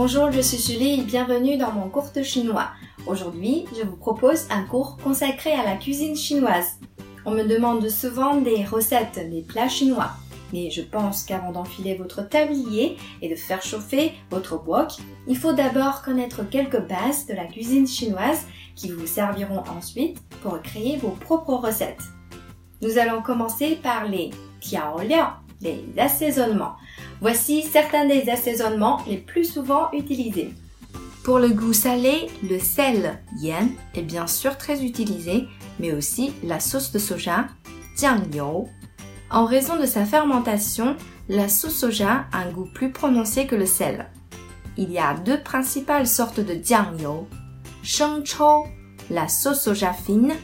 Bonjour, je suis Julie et bienvenue dans mon cours de chinois. Aujourd'hui, je vous propose un cours consacré à la cuisine chinoise. On me demande souvent des recettes des plats chinois. Mais je pense qu'avant d'enfiler votre tablier et de faire chauffer votre wok, il faut d'abord connaître quelques bases de la cuisine chinoise qui vous serviront ensuite pour créer vos propres recettes. Nous allons commencer par les tiaoliao, les assaisonnements. Voici certains des assaisonnements les plus souvent utilisés. Pour le goût salé, le sel, yen, est bien sûr très utilisé, mais aussi la sauce de soja, jiangyou. En raison de sa fermentation, la sauce soja a un goût plus prononcé que le sel. Il y a deux principales sortes de jiangyou, shengchou, la sauce soja fine,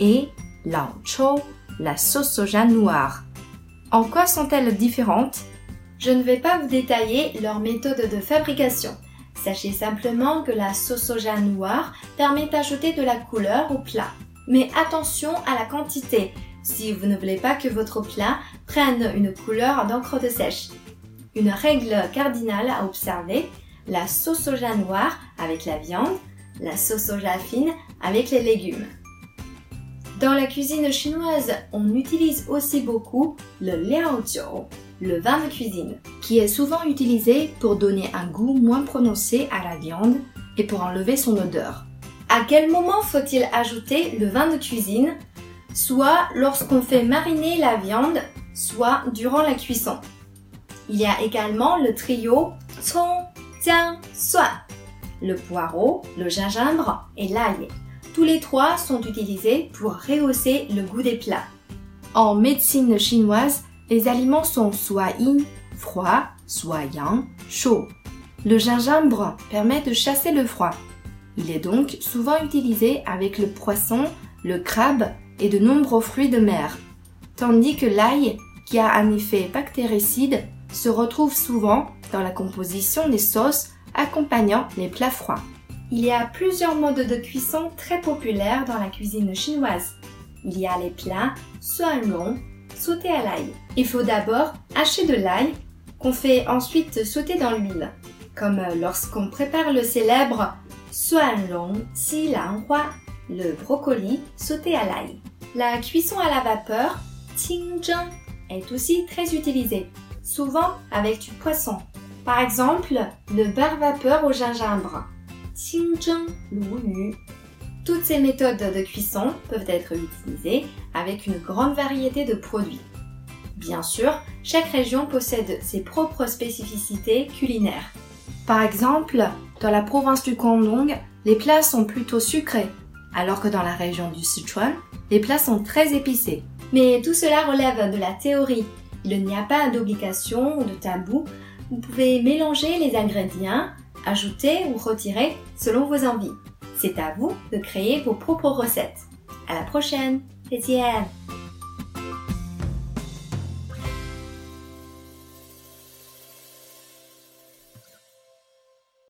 et laochou, la sauce soja noire. En quoi sont-elles différentes? Je ne vais pas vous détailler leur méthode de fabrication. Sachez simplement que la sauce soja noire permet d'ajouter de la couleur au plat. Mais attention à la quantité si vous ne voulez pas que votre plat prenne une couleur d'encre de sèche. Une règle cardinale à observer, la sauce soja noire avec la viande, la sauce soja fine avec les légumes. Dans la cuisine chinoise, on utilise aussi beaucoup le liaojiu, le vin de cuisine, qui est souvent utilisé pour donner un goût moins prononcé à la viande et pour enlever son odeur. À quel moment faut-il ajouter le vin de cuisine Soit lorsqu'on fait mariner la viande, soit durant la cuisson? Il y a également le trio Cong, Jiang, Suan, le poireau, le gingembre et l'ail. Tous les trois sont utilisés pour rehausser le goût des plats. En médecine chinoise, les aliments sont soit yin, froid, soit yang, chaud. Le gingembre permet de chasser le froid. Il est donc souvent utilisé avec le poisson, le crabe et de nombreux fruits de mer. Tandis que l'ail, qui a un effet bactéricide, se retrouve souvent dans la composition des sauces accompagnant les plats froids. Il y a plusieurs modes de cuisson très populaires dans la cuisine chinoise. Il y a les plats long, sautés à l'ail. Il faut d'abord hacher de l'ail qu'on fait ensuite sauter dans l'huile, comme lorsqu'on prépare le célèbre long xi lang hua, le brocoli sauté à l'ail. La cuisson à la vapeur, qingzheng, est aussi très utilisée, souvent avec du poisson. Par exemple, le beurre vapeur au gingembre. Qingzheng Lu Toutes ces méthodes de cuisson peuvent être utilisées avec une grande variété de produits. Bien sûr, chaque région possède ses propres spécificités culinaires. Par exemple, dans la province du Guangdong, les plats sont plutôt sucrés, alors que dans la région du Sichuan, les plats sont très épicés. Mais tout cela relève de la théorie. Il n'y a pas d'obligation ou de tabou. Vous pouvez mélanger les ingrédients ajouter ou retirer selon vos envies. C'est à vous de créer vos propres recettes. À la prochaine, 再见。